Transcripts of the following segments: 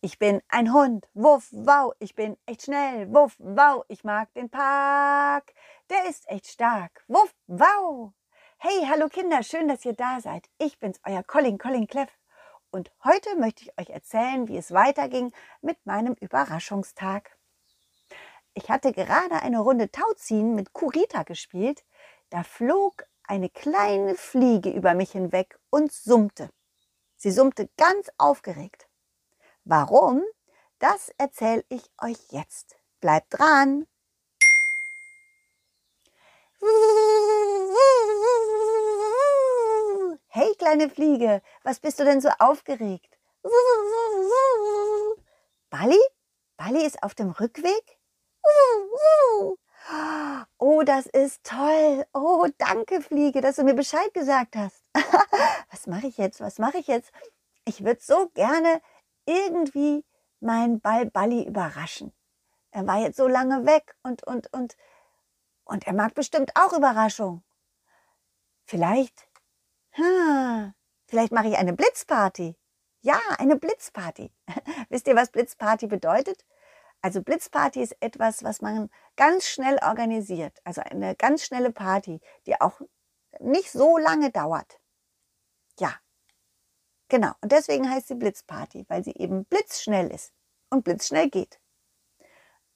Ich bin ein Hund, wuff, wow, ich bin echt schnell, wuff, wow, ich mag den Park, der ist echt stark, wuff, wow. Hey, hallo Kinder, schön, dass ihr da seid. Ich bin's, euer Colin, Colin Cleff. Und heute möchte ich euch erzählen, wie es weiterging mit meinem Überraschungstag. Ich hatte gerade eine Runde Tauziehen mit Kurita gespielt, da flog eine kleine Fliege über mich hinweg und summte. Sie summte ganz aufgeregt. Warum? Das erzähle ich euch jetzt. Bleibt dran! Hey, kleine Fliege, was bist du denn so aufgeregt? Bali? Bali ist auf dem Rückweg? Oh, das ist toll. Oh, danke, Fliege, dass du mir Bescheid gesagt hast. Was mache ich jetzt? Was mache ich jetzt? Ich würde so gerne irgendwie mein Ball Balli überraschen. Er war jetzt so lange weg und, und, und, und er mag bestimmt auch Überraschung. Vielleicht, hm, vielleicht mache ich eine Blitzparty. Ja, eine Blitzparty. Wisst ihr, was Blitzparty bedeutet? Also Blitzparty ist etwas, was man ganz schnell organisiert. Also eine ganz schnelle Party, die auch nicht so lange dauert. Ja, Genau, und deswegen heißt sie Blitzparty, weil sie eben blitzschnell ist und blitzschnell geht.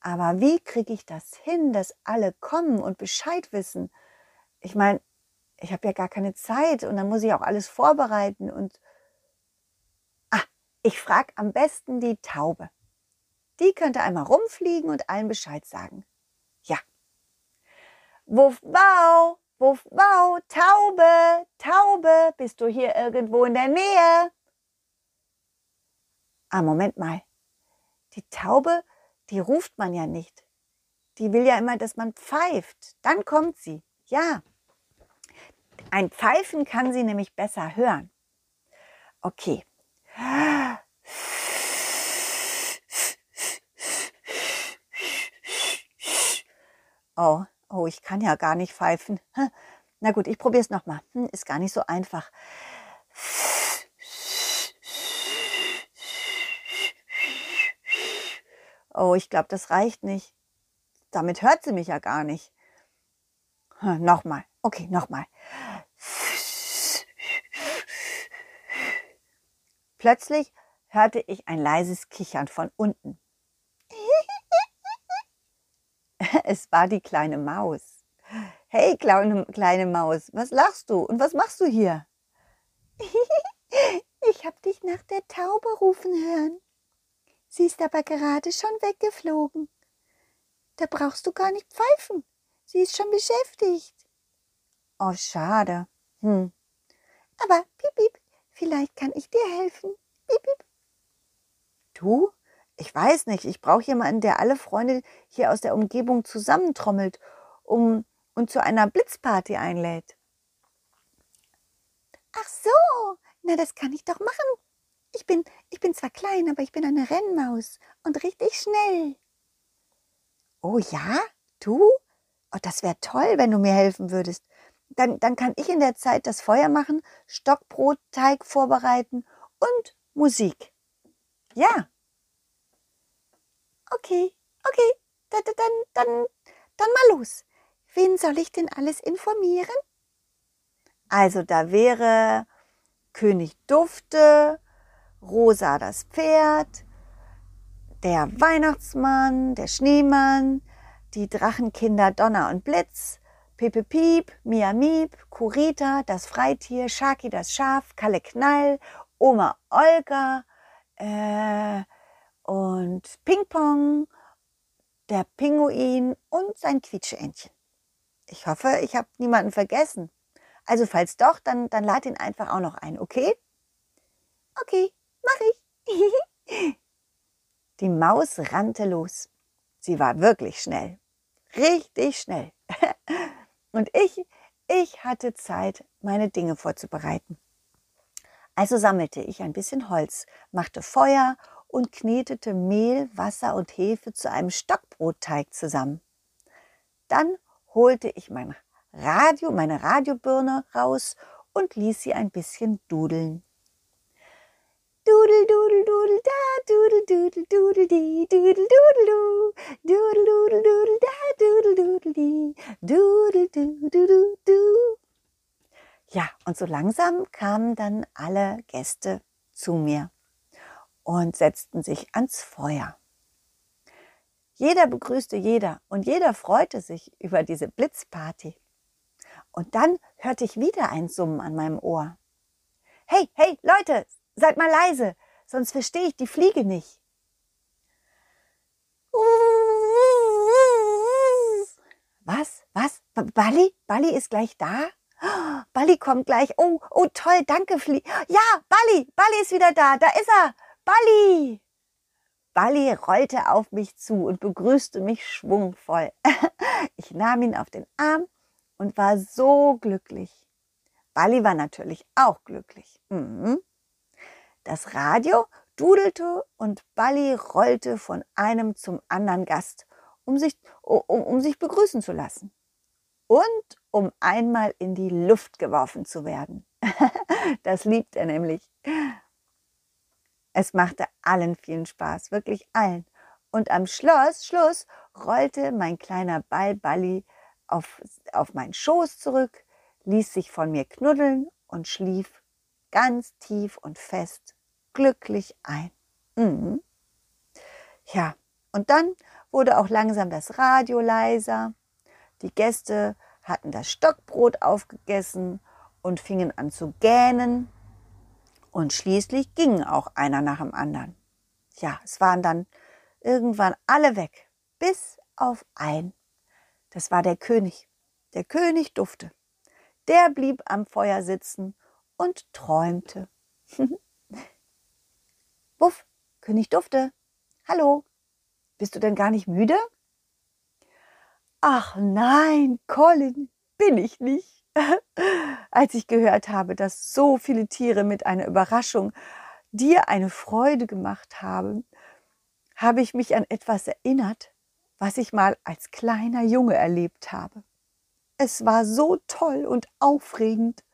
Aber wie kriege ich das hin, dass alle kommen und Bescheid wissen? Ich meine, ich habe ja gar keine Zeit und dann muss ich auch alles vorbereiten und ah, ich frage am besten die Taube. Die könnte einmal rumfliegen und allen Bescheid sagen. Ja. Wuff, wow, Wuff, wow, Taube, Taube, bist du hier irgendwo in der Nähe? Ah, Moment mal. Die Taube, die ruft man ja nicht. Die will ja immer, dass man pfeift. Dann kommt sie. Ja. Ein Pfeifen kann sie nämlich besser hören. Okay. Oh, Oh, ich kann ja gar nicht pfeifen. Na gut, ich probiere es nochmal. Hm, ist gar nicht so einfach. Oh, ich glaube, das reicht nicht. Damit hört sie mich ja gar nicht. Hm, nochmal. Okay, nochmal. Plötzlich hörte ich ein leises Kichern von unten. Es war die kleine Maus. Hey, kleine, kleine Maus, was lachst du und was machst du hier? ich hab dich nach der Taube rufen hören. Sie ist aber gerade schon weggeflogen. Da brauchst du gar nicht pfeifen. Sie ist schon beschäftigt. Oh, schade. Hm. Aber, piep, piep, vielleicht kann ich dir helfen. Piep, piep. Du? Ich weiß nicht, ich brauche jemanden, der alle Freunde hier aus der Umgebung zusammentrommelt um, und zu einer Blitzparty einlädt. Ach so, na das kann ich doch machen. Ich bin, ich bin zwar klein, aber ich bin eine Rennmaus und richtig schnell. Oh ja, du? Oh, das wäre toll, wenn du mir helfen würdest. Dann, dann kann ich in der Zeit das Feuer machen, Stockbrotteig vorbereiten und Musik. Ja, Okay, okay, dann, dann, dann, dann mal los. Wen soll ich denn alles informieren? Also da wäre König Dufte, Rosa das Pferd, der Weihnachtsmann, der Schneemann, die Drachenkinder Donner und Blitz, Pepe Piep, Mia Miep, Kurita, das Freitier, Shaki das Schaf, Kalle Knall, Oma Olga, äh, und Ping-Pong, der Pinguin und sein Quietscheentchen. Ich hoffe, ich habe niemanden vergessen. Also falls doch, dann, dann lad ihn einfach auch noch ein, okay? Okay, mach ich. Die Maus rannte los. Sie war wirklich schnell. Richtig schnell. Und ich, ich hatte Zeit, meine Dinge vorzubereiten. Also sammelte ich ein bisschen Holz, machte Feuer und knetete Mehl, Wasser und Hefe zu einem Stockbrotteig zusammen. Dann holte ich mein Radio, meine Radiobirne raus und ließ sie ein bisschen dudeln. Dudel, dudel, dudel, da, dudel, dudel, dudel, di, dudel, dudel, du, dudel, dudel, dudel, da, dudel, dudel, di, dudel, du, du, du, du. Ja, und so langsam kamen dann alle Gäste zu mir und setzten sich ans Feuer. Jeder begrüßte jeder und jeder freute sich über diese Blitzparty. Und dann hörte ich wieder ein Summen an meinem Ohr. Hey, hey, Leute, seid mal leise, sonst verstehe ich die Fliege nicht. Was? Was? Bali? Bali ist gleich da? Bali kommt gleich. Oh, oh, toll, danke, Flie. Ja, Bali, Bali ist wieder da. Da ist er. Bali. Bali rollte auf mich zu und begrüßte mich schwungvoll. Ich nahm ihn auf den Arm und war so glücklich. Bali war natürlich auch glücklich. Mhm. Das Radio dudelte und Bali rollte von einem zum anderen Gast, um sich, um, um sich begrüßen zu lassen. Und um einmal in die Luft geworfen zu werden. das liebt er nämlich. Es machte allen vielen Spaß, wirklich allen. Und am Schloss, Schluss rollte mein kleiner Ball Balli auf, auf meinen Schoß zurück, ließ sich von mir knuddeln und schlief ganz tief und fest, glücklich ein. Mhm. Ja, und dann wurde auch langsam das Radio leiser. Die Gäste hatten das Stockbrot aufgegessen und fingen an zu gähnen. Und schließlich gingen auch einer nach dem anderen. Ja, es waren dann irgendwann alle weg, bis auf ein. Das war der König. Der König Dufte. Der blieb am Feuer sitzen und träumte. Wuff, König Dufte. Hallo. Bist du denn gar nicht müde? Ach nein, Colin, bin ich nicht. Als ich gehört habe, dass so viele Tiere mit einer Überraschung dir eine Freude gemacht haben, habe ich mich an etwas erinnert, was ich mal als kleiner Junge erlebt habe. Es war so toll und aufregend.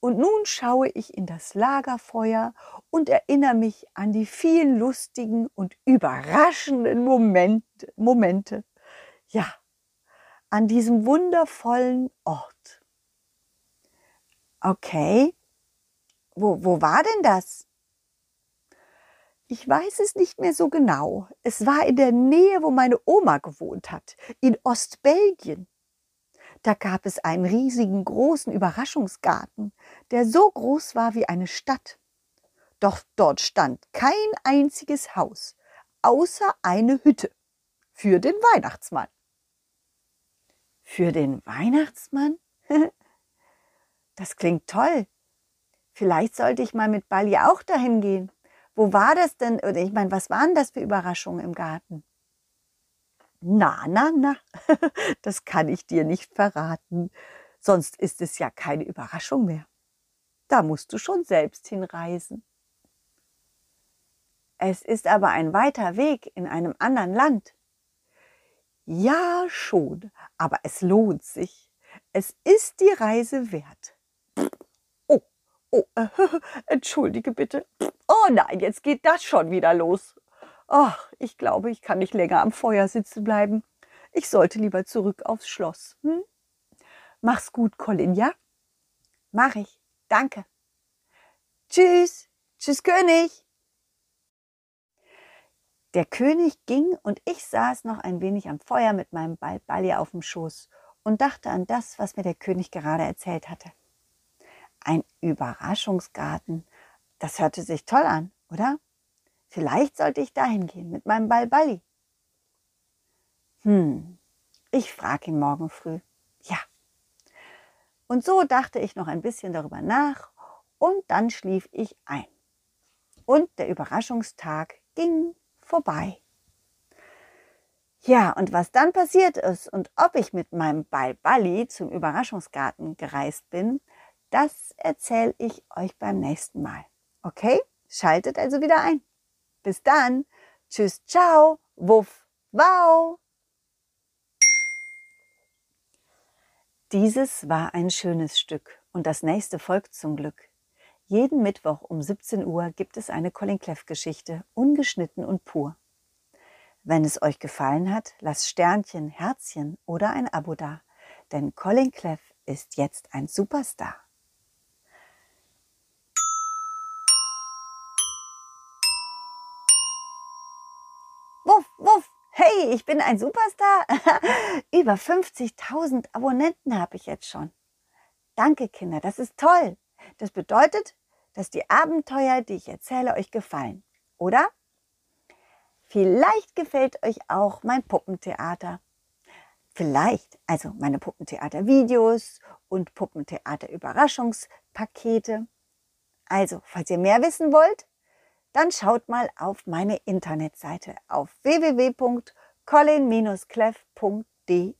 Und nun schaue ich in das Lagerfeuer und erinnere mich an die vielen lustigen und überraschenden Momente. Momente. Ja, an diesem wundervollen Ort. Okay, wo, wo war denn das? Ich weiß es nicht mehr so genau. Es war in der Nähe, wo meine Oma gewohnt hat, in Ostbelgien. Da gab es einen riesigen großen Überraschungsgarten, der so groß war wie eine Stadt. Doch dort stand kein einziges Haus, außer eine Hütte für den Weihnachtsmann. Für den Weihnachtsmann? das klingt toll. Vielleicht sollte ich mal mit Bali auch dahin gehen. Wo war das denn? Oder ich meine, was waren das für Überraschungen im Garten? Na, na, na, das kann ich dir nicht verraten. Sonst ist es ja keine Überraschung mehr. Da musst du schon selbst hinreisen. Es ist aber ein weiter Weg in einem anderen Land. Ja, schon, aber es lohnt sich. Es ist die Reise wert. Oh, äh, entschuldige bitte. Oh nein, jetzt geht das schon wieder los. Ach, ich glaube, ich kann nicht länger am Feuer sitzen bleiben. Ich sollte lieber zurück aufs Schloss. Hm? Mach's gut, Colin, ja? Mach ich. Danke. Tschüss. Tschüss, König. Der König ging und ich saß noch ein wenig am Feuer mit meinem Ball Balli auf dem Schoß und dachte an das, was mir der König gerade erzählt hatte. Ein Überraschungsgarten, das hörte sich toll an, oder? Vielleicht sollte ich dahin gehen mit meinem Ball Balli. Hm, ich frage ihn morgen früh. Ja. Und so dachte ich noch ein bisschen darüber nach und dann schlief ich ein. Und der Überraschungstag ging vorbei. Ja, und was dann passiert ist und ob ich mit meinem Ball Balli zum Überraschungsgarten gereist bin, das erzähle ich euch beim nächsten Mal. Okay? Schaltet also wieder ein. Bis dann. Tschüss, ciao, wuff, wow. Dieses war ein schönes Stück und das nächste folgt zum Glück. Jeden Mittwoch um 17 Uhr gibt es eine Colin Cleff Geschichte, ungeschnitten und pur. Wenn es euch gefallen hat, lasst Sternchen, Herzchen oder ein Abo da, denn Colin Cleff ist jetzt ein Superstar. Ich bin ein Superstar. Über 50.000 Abonnenten habe ich jetzt schon. Danke, Kinder, das ist toll. Das bedeutet, dass die Abenteuer, die ich erzähle, euch gefallen, oder? Vielleicht gefällt euch auch mein Puppentheater. Vielleicht, also meine Puppentheater-Videos und Puppentheater-Überraschungspakete. Also, falls ihr mehr wissen wollt, dann schaut mal auf meine Internetseite auf www.colin-cleff.de.